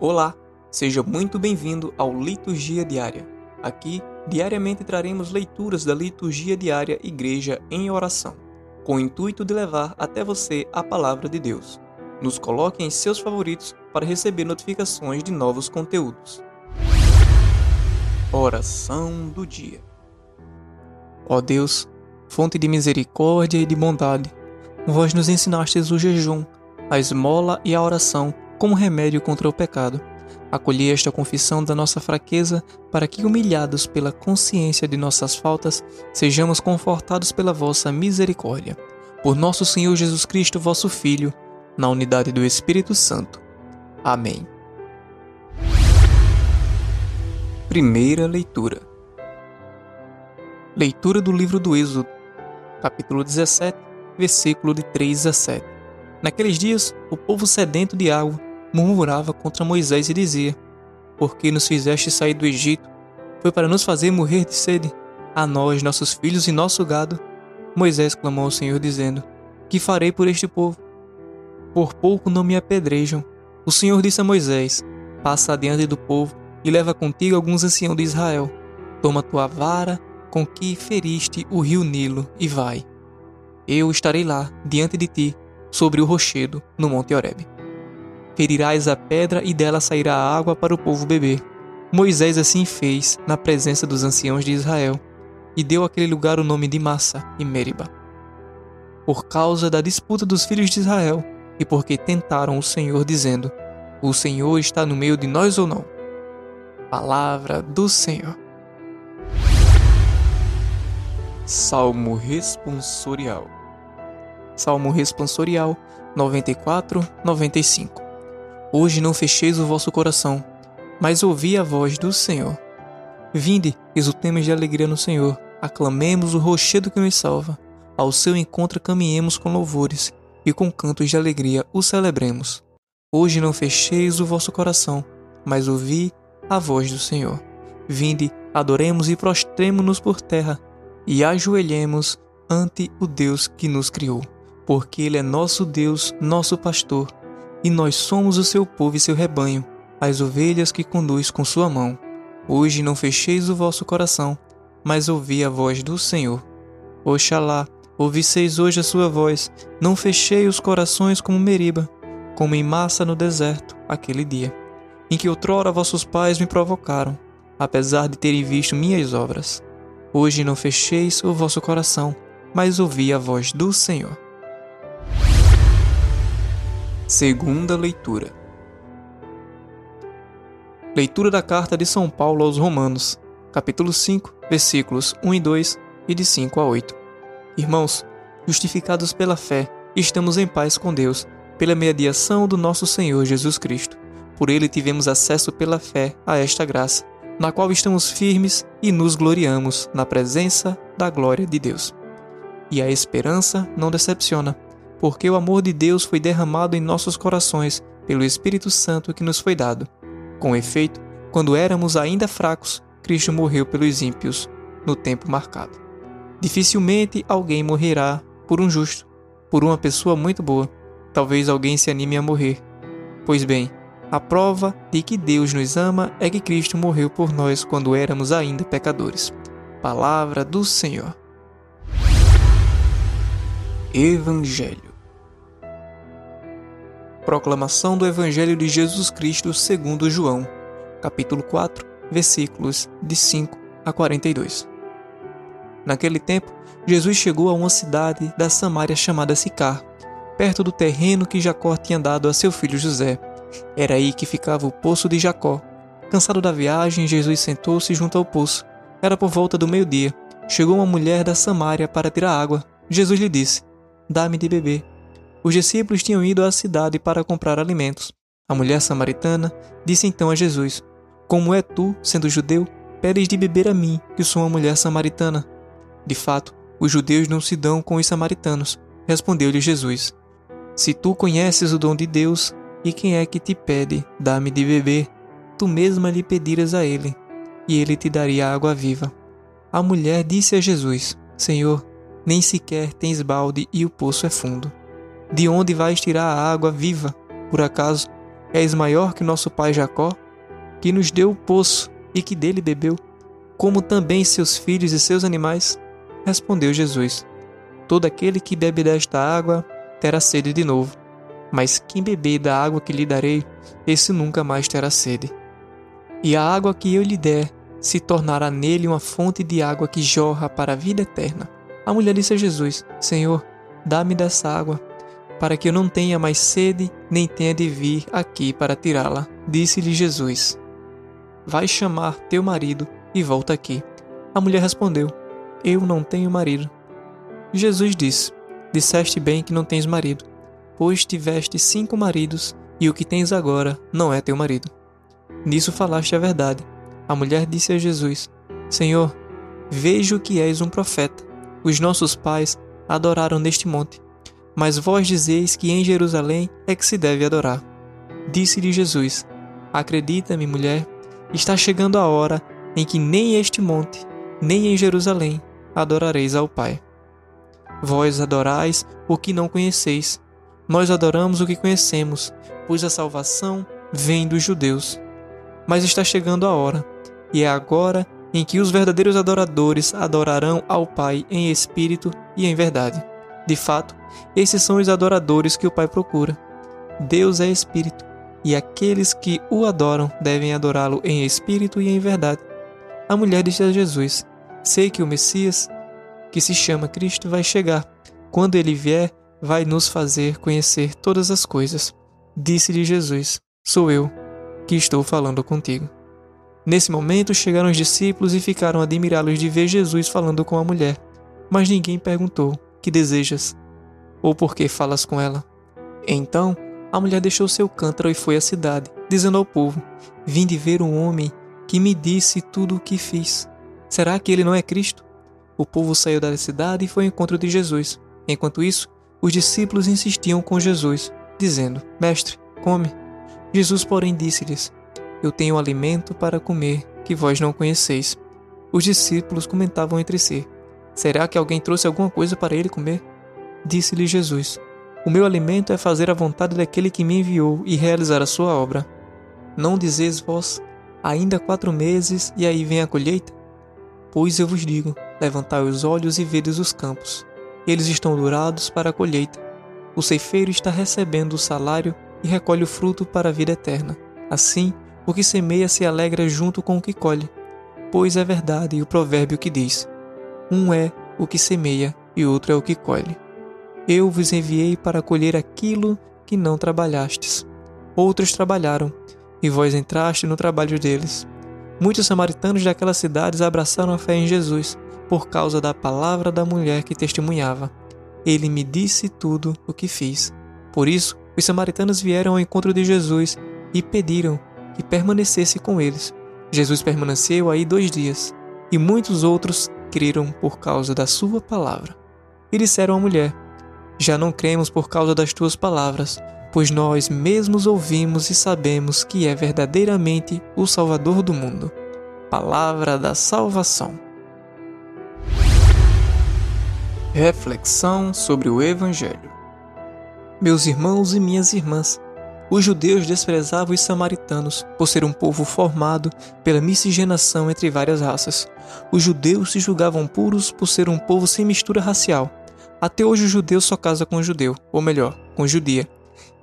Olá, seja muito bem-vindo ao Liturgia Diária. Aqui, diariamente traremos leituras da Liturgia Diária Igreja em Oração, com o intuito de levar até você a palavra de Deus. Nos coloque em seus favoritos para receber notificações de novos conteúdos. Oração do Dia Ó Deus, fonte de misericórdia e de bondade, vós nos ensinastes o jejum, a esmola e a oração como remédio contra o pecado. Acolhi esta confissão da nossa fraqueza, para que, humilhados pela consciência de nossas faltas, sejamos confortados pela vossa misericórdia. Por nosso Senhor Jesus Cristo, vosso Filho, na unidade do Espírito Santo. Amém. Primeira leitura. Leitura do livro do Êxodo, capítulo 17, versículo de 3 a 7. Naqueles dias, o povo sedento de água murmurava contra Moisés e dizia: Por que nos fizeste sair do Egito? Foi para nos fazer morrer de sede? A nós, nossos filhos e nosso gado? Moisés clamou ao Senhor, dizendo: Que farei por este povo? Por pouco não me apedrejam. O Senhor disse a Moisés: Passa adiante do povo e leva contigo alguns anciãos de Israel. Toma tua vara com que feriste o rio Nilo e vai. Eu estarei lá, diante de ti, sobre o rochedo, no Monte Horebe ferirás a pedra e dela sairá água para o povo beber. Moisés assim fez na presença dos anciãos de Israel e deu àquele lugar o nome de Massa e Meriba. Por causa da disputa dos filhos de Israel e porque tentaram o Senhor dizendo: O Senhor está no meio de nós ou não? Palavra do Senhor. Salmo responsorial. Salmo responsorial 94, 95. Hoje não fecheis o vosso coração, mas ouvi a voz do Senhor. Vinde, exultemos de alegria no Senhor, aclamemos o rochedo que nos salva. Ao seu encontro caminhemos com louvores, e com cantos de alegria o celebremos. Hoje não fecheis o vosso coração, mas ouvi a voz do Senhor. Vinde, adoremos e prostremo-nos por terra, e ajoelhemos ante o Deus que nos criou, porque Ele é nosso Deus, nosso pastor, e nós somos o seu povo e seu rebanho, as ovelhas que conduz com sua mão. Hoje não fecheis o vosso coração, mas ouvi a voz do Senhor. Oxalá, ouvisseis hoje a sua voz, não fechei os corações como Meriba, como em massa no deserto, aquele dia, em que outrora vossos pais me provocaram, apesar de terem visto minhas obras. Hoje não fecheis o vosso coração, mas ouvi a voz do Senhor. Segunda leitura. Leitura da carta de São Paulo aos Romanos, capítulo 5, versículos 1 e 2 e de 5 a 8. Irmãos, justificados pela fé, estamos em paz com Deus, pela mediação do nosso Senhor Jesus Cristo. Por ele tivemos acesso pela fé a esta graça, na qual estamos firmes e nos gloriamos na presença da glória de Deus. E a esperança não decepciona porque o amor de Deus foi derramado em nossos corações pelo Espírito Santo que nos foi dado. Com efeito, quando éramos ainda fracos, Cristo morreu pelos ímpios, no tempo marcado. Dificilmente alguém morrerá por um justo, por uma pessoa muito boa. Talvez alguém se anime a morrer. Pois bem, a prova de que Deus nos ama é que Cristo morreu por nós quando éramos ainda pecadores. Palavra do Senhor. Evangelho Proclamação do Evangelho de Jesus Cristo segundo João, capítulo 4, versículos de 5 a 42. Naquele tempo, Jesus chegou a uma cidade da Samária chamada Sicar, perto do terreno que Jacó tinha dado a seu filho José. Era aí que ficava o poço de Jacó. Cansado da viagem, Jesus sentou-se junto ao poço. Era por volta do meio-dia. Chegou uma mulher da Samária para tirar água. Jesus lhe disse: Dá-me de beber. Os discípulos tinham ido à cidade para comprar alimentos. A mulher samaritana disse então a Jesus: Como é tu, sendo judeu, pedes de beber a mim, que sou uma mulher samaritana? De fato, os judeus não se dão com os samaritanos. Respondeu-lhe Jesus: Se tu conheces o dom de Deus, e quem é que te pede, dá-me de beber, tu mesma lhe pediras a ele, e ele te daria água viva. A mulher disse a Jesus: Senhor, nem sequer tens balde e o poço é fundo. De onde vais tirar a água viva? Por acaso és maior que nosso pai Jacó, que nos deu o poço e que dele bebeu, como também seus filhos e seus animais? Respondeu Jesus: Todo aquele que bebe desta água terá sede de novo, mas quem beber da água que lhe darei, esse nunca mais terá sede. E a água que eu lhe der se tornará nele uma fonte de água que jorra para a vida eterna. A mulher disse a Jesus: Senhor, dá-me dessa água, para que eu não tenha mais sede, nem tenha de vir aqui para tirá-la. Disse-lhe Jesus: Vai chamar teu marido e volta aqui. A mulher respondeu: Eu não tenho marido. Jesus disse: Disseste bem que não tens marido, pois tiveste cinco maridos, e o que tens agora não é teu marido. Nisso falaste a verdade. A mulher disse a Jesus: Senhor, vejo que és um profeta. Os nossos pais adoraram neste monte, mas vós dizeis que em Jerusalém é que se deve adorar. Disse-lhe Jesus: Acredita-me, mulher, está chegando a hora em que nem este monte, nem em Jerusalém adorareis ao Pai. Vós adorais o que não conheceis, nós adoramos o que conhecemos, pois a salvação vem dos judeus. Mas está chegando a hora, e é agora em que os verdadeiros adoradores adorarão ao Pai em espírito e em verdade. De fato, esses são os adoradores que o Pai procura. Deus é espírito, e aqueles que o adoram devem adorá-lo em espírito e em verdade. A mulher disse a Jesus: Sei que o Messias, que se chama Cristo, vai chegar. Quando ele vier, vai nos fazer conhecer todas as coisas. Disse-lhe Jesus: Sou eu que estou falando contigo. Nesse momento chegaram os discípulos e ficaram admirados de ver Jesus falando com a mulher. Mas ninguém perguntou: Que desejas? Ou por que falas com ela? Então a mulher deixou seu cântaro e foi à cidade, dizendo ao povo: Vinde ver um homem que me disse tudo o que fiz. Será que ele não é Cristo? O povo saiu da cidade e foi ao encontro de Jesus. Enquanto isso, os discípulos insistiam com Jesus, dizendo: Mestre, come. Jesus, porém, disse-lhes: eu tenho alimento para comer que vós não conheceis. Os discípulos comentavam entre si: Será que alguém trouxe alguma coisa para ele comer? Disse-lhe Jesus: O meu alimento é fazer a vontade daquele que me enviou e realizar a sua obra. Não dizeis vós: Ainda quatro meses e aí vem a colheita? Pois eu vos digo: levantai os olhos e vedes os campos. Eles estão dourados para a colheita. O ceifeiro está recebendo o salário e recolhe o fruto para a vida eterna. Assim, o que semeia se alegra junto com o que colhe, pois é verdade o provérbio que diz: Um é o que semeia e outro é o que colhe. Eu vos enviei para colher aquilo que não trabalhastes. Outros trabalharam, e vós entraste no trabalho deles. Muitos samaritanos daquelas cidades abraçaram a fé em Jesus, por causa da palavra da mulher que testemunhava. Ele me disse tudo o que fiz. Por isso, os samaritanos vieram ao encontro de Jesus e pediram e permanecesse com eles. Jesus permaneceu aí dois dias, e muitos outros creram por causa da sua palavra. E disseram à mulher: Já não cremos por causa das tuas palavras, pois nós mesmos ouvimos e sabemos que é verdadeiramente o Salvador do mundo. Palavra da salvação. Reflexão sobre o Evangelho. Meus irmãos e minhas irmãs, os judeus desprezavam os samaritanos por ser um povo formado pela miscigenação entre várias raças. Os judeus se julgavam puros por ser um povo sem mistura racial. Até hoje o judeu só casa com judeu, ou melhor, com judia.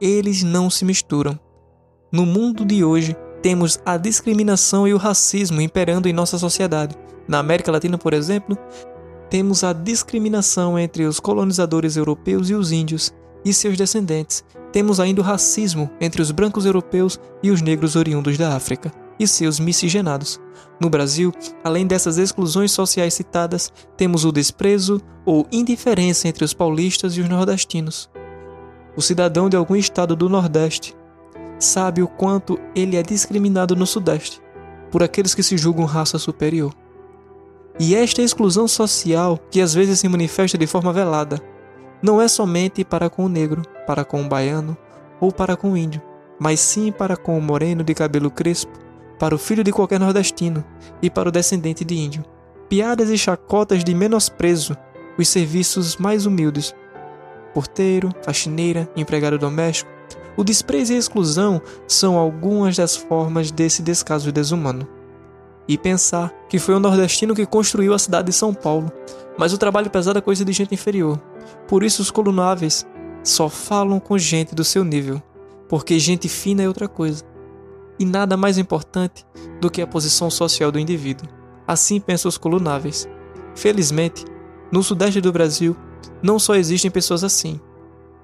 Eles não se misturam. No mundo de hoje, temos a discriminação e o racismo imperando em nossa sociedade. Na América Latina, por exemplo, temos a discriminação entre os colonizadores europeus e os índios e seus descendentes, temos ainda o racismo entre os brancos europeus e os negros oriundos da África e seus miscigenados. No Brasil, além dessas exclusões sociais citadas, temos o desprezo ou indiferença entre os paulistas e os nordestinos. O cidadão de algum estado do Nordeste sabe o quanto ele é discriminado no Sudeste por aqueles que se julgam raça superior. E esta exclusão social, que às vezes se manifesta de forma velada, não é somente para com o negro, para com o baiano ou para com o índio, mas sim para com o moreno de cabelo crespo, para o filho de qualquer nordestino e para o descendente de índio. Piadas e chacotas de menosprezo, os serviços mais humildes. Porteiro, faxineira, empregado doméstico, O desprezo e a exclusão são algumas das formas desse descaso desumano. E pensar que foi o nordestino que construiu a cidade de São Paulo, mas o trabalho pesado é coisa de gente inferior. Por isso os colunáveis só falam com gente do seu nível, porque gente fina é outra coisa. E nada mais importante do que a posição social do indivíduo. Assim pensam os colunáveis. Felizmente, no sudeste do Brasil, não só existem pessoas assim.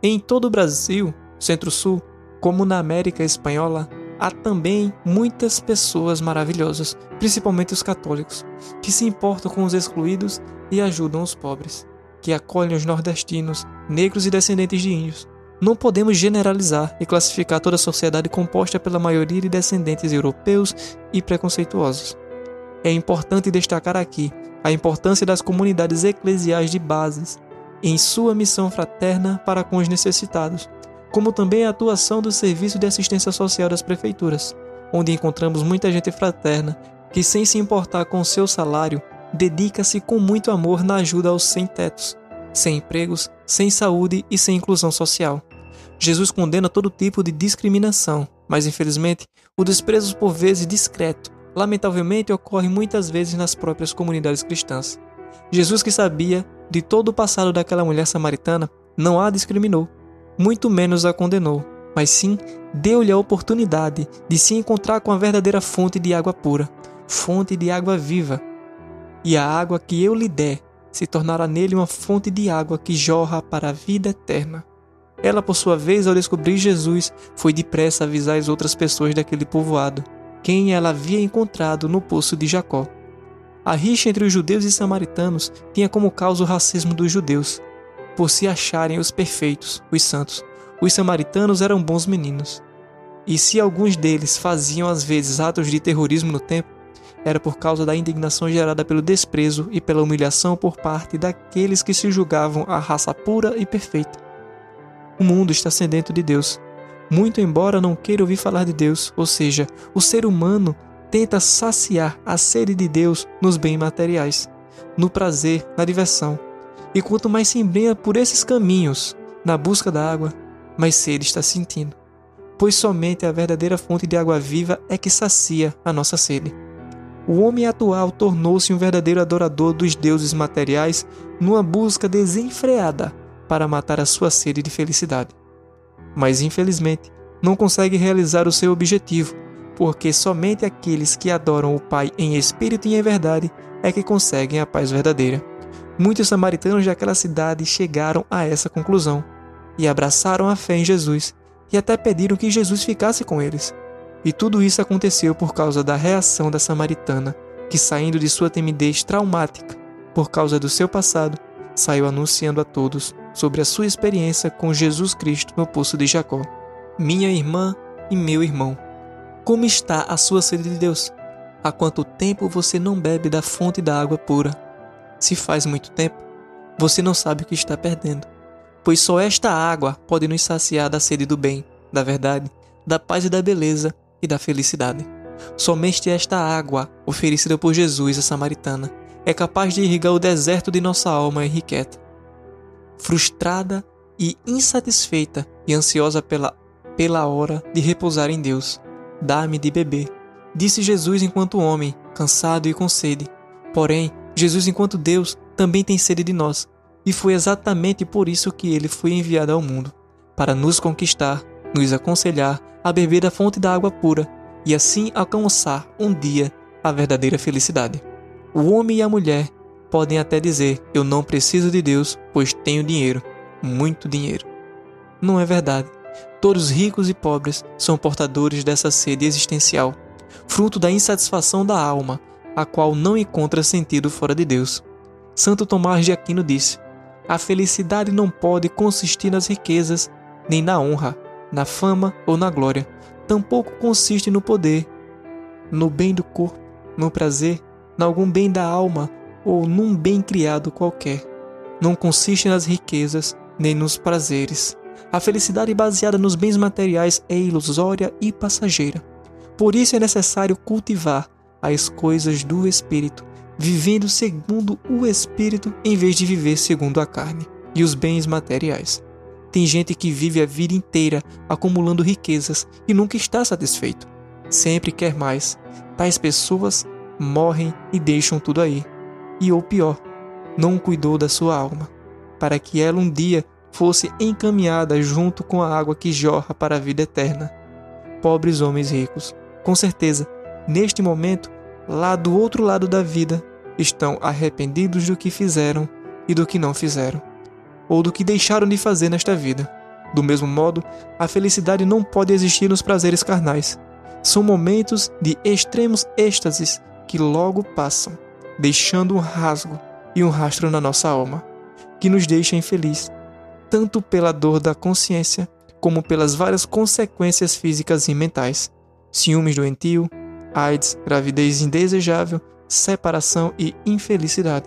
Em todo o Brasil, Centro-Sul, como na América Espanhola, há também muitas pessoas maravilhosas, principalmente os católicos, que se importam com os excluídos e ajudam os pobres, que acolhem os nordestinos, negros e descendentes de índios. Não podemos generalizar e classificar toda a sociedade composta pela maioria de descendentes europeus e preconceituosos. É importante destacar aqui a importância das comunidades eclesiais de bases em sua missão fraterna para com os necessitados, como também a atuação do Serviço de Assistência Social das Prefeituras, onde encontramos muita gente fraterna que, sem se importar com seu salário, dedica-se com muito amor na ajuda aos sem-tetos, sem empregos, sem saúde e sem inclusão social. Jesus condena todo tipo de discriminação, mas infelizmente o desprezo por vezes discreto, lamentavelmente ocorre muitas vezes nas próprias comunidades cristãs. Jesus que sabia de todo o passado daquela mulher samaritana, não a discriminou, muito menos a condenou, mas sim deu-lhe a oportunidade de se encontrar com a verdadeira fonte de água pura, fonte de água viva. E a água que eu lhe der se tornará nele uma fonte de água que jorra para a vida eterna. Ela, por sua vez, ao descobrir Jesus, foi depressa avisar as outras pessoas daquele povoado, quem ela havia encontrado no poço de Jacó. A rixa entre os judeus e samaritanos tinha como causa o racismo dos judeus, por se acharem os perfeitos, os santos. Os samaritanos eram bons meninos. E se alguns deles faziam às vezes atos de terrorismo no templo, era por causa da indignação gerada pelo desprezo e pela humilhação por parte daqueles que se julgavam a raça pura e perfeita. O mundo está sedento de Deus. Muito embora não queira ouvir falar de Deus, ou seja, o ser humano tenta saciar a sede de Deus nos bens materiais, no prazer, na diversão. E quanto mais se embrenha por esses caminhos, na busca da água, mais sede está sentindo. Pois somente a verdadeira fonte de água viva é que sacia a nossa sede. O homem atual tornou-se um verdadeiro adorador dos deuses materiais numa busca desenfreada para matar a sua sede de felicidade. Mas infelizmente, não consegue realizar o seu objetivo porque somente aqueles que adoram o Pai em espírito e em verdade é que conseguem a paz verdadeira. Muitos samaritanos daquela cidade chegaram a essa conclusão e abraçaram a fé em Jesus e até pediram que Jesus ficasse com eles. E tudo isso aconteceu por causa da reação da samaritana, que saindo de sua timidez traumática por causa do seu passado, saiu anunciando a todos sobre a sua experiência com Jesus Cristo no poço de Jacó. Minha irmã e meu irmão, como está a sua sede de Deus? Há quanto tempo você não bebe da fonte da água pura? Se faz muito tempo, você não sabe o que está perdendo, pois só esta água pode nos saciar da sede do bem, da verdade, da paz e da beleza e da felicidade. Somente esta água, oferecida por Jesus a samaritana, é capaz de irrigar o deserto de nossa alma irrequieta. Frustrada e insatisfeita e ansiosa pela, pela hora de repousar em Deus, Dá-me de beber. Disse Jesus enquanto homem, cansado e com sede. Porém, Jesus, enquanto Deus, também tem sede de nós. E foi exatamente por isso que ele foi enviado ao mundo para nos conquistar, nos aconselhar a beber da fonte da água pura e assim alcançar um dia a verdadeira felicidade. O homem e a mulher podem até dizer: Eu não preciso de Deus, pois tenho dinheiro, muito dinheiro. Não é verdade. Todos ricos e pobres são portadores dessa sede existencial, fruto da insatisfação da alma, a qual não encontra sentido fora de Deus. Santo Tomás de Aquino disse: A felicidade não pode consistir nas riquezas, nem na honra, na fama ou na glória. Tampouco consiste no poder, no bem do corpo, no prazer, em algum bem da alma ou num bem criado qualquer. Não consiste nas riquezas, nem nos prazeres, a felicidade baseada nos bens materiais é ilusória e passageira. Por isso é necessário cultivar as coisas do espírito, vivendo segundo o espírito em vez de viver segundo a carne e os bens materiais. Tem gente que vive a vida inteira acumulando riquezas e nunca está satisfeito. Sempre quer mais. Tais pessoas morrem e deixam tudo aí. E ou pior, não cuidou da sua alma, para que ela um dia fosse encaminhada junto com a água que jorra para a vida eterna. Pobres homens ricos, com certeza, neste momento, lá do outro lado da vida, estão arrependidos do que fizeram e do que não fizeram, ou do que deixaram de fazer nesta vida. Do mesmo modo, a felicidade não pode existir nos prazeres carnais. São momentos de extremos êxtases que logo passam, deixando um rasgo e um rastro na nossa alma, que nos deixa infeliz, tanto pela dor da consciência como pelas várias consequências físicas e mentais: ciúmes doentio, AIDS, gravidez indesejável, separação e infelicidade.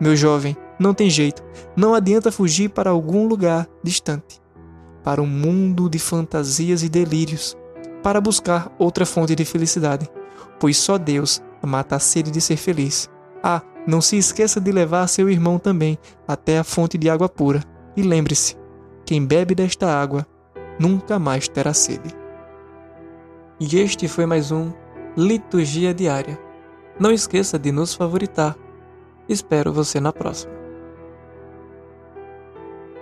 Meu jovem, não tem jeito, não adianta fugir para algum lugar distante, para um mundo de fantasias e delírios, para buscar outra fonte de felicidade, pois só Deus mata a sede de ser feliz. Ah, não se esqueça de levar seu irmão também até a fonte de água pura. E lembre-se: quem bebe desta água nunca mais terá sede. E este foi mais um Liturgia Diária. Não esqueça de nos favoritar. Espero você na próxima.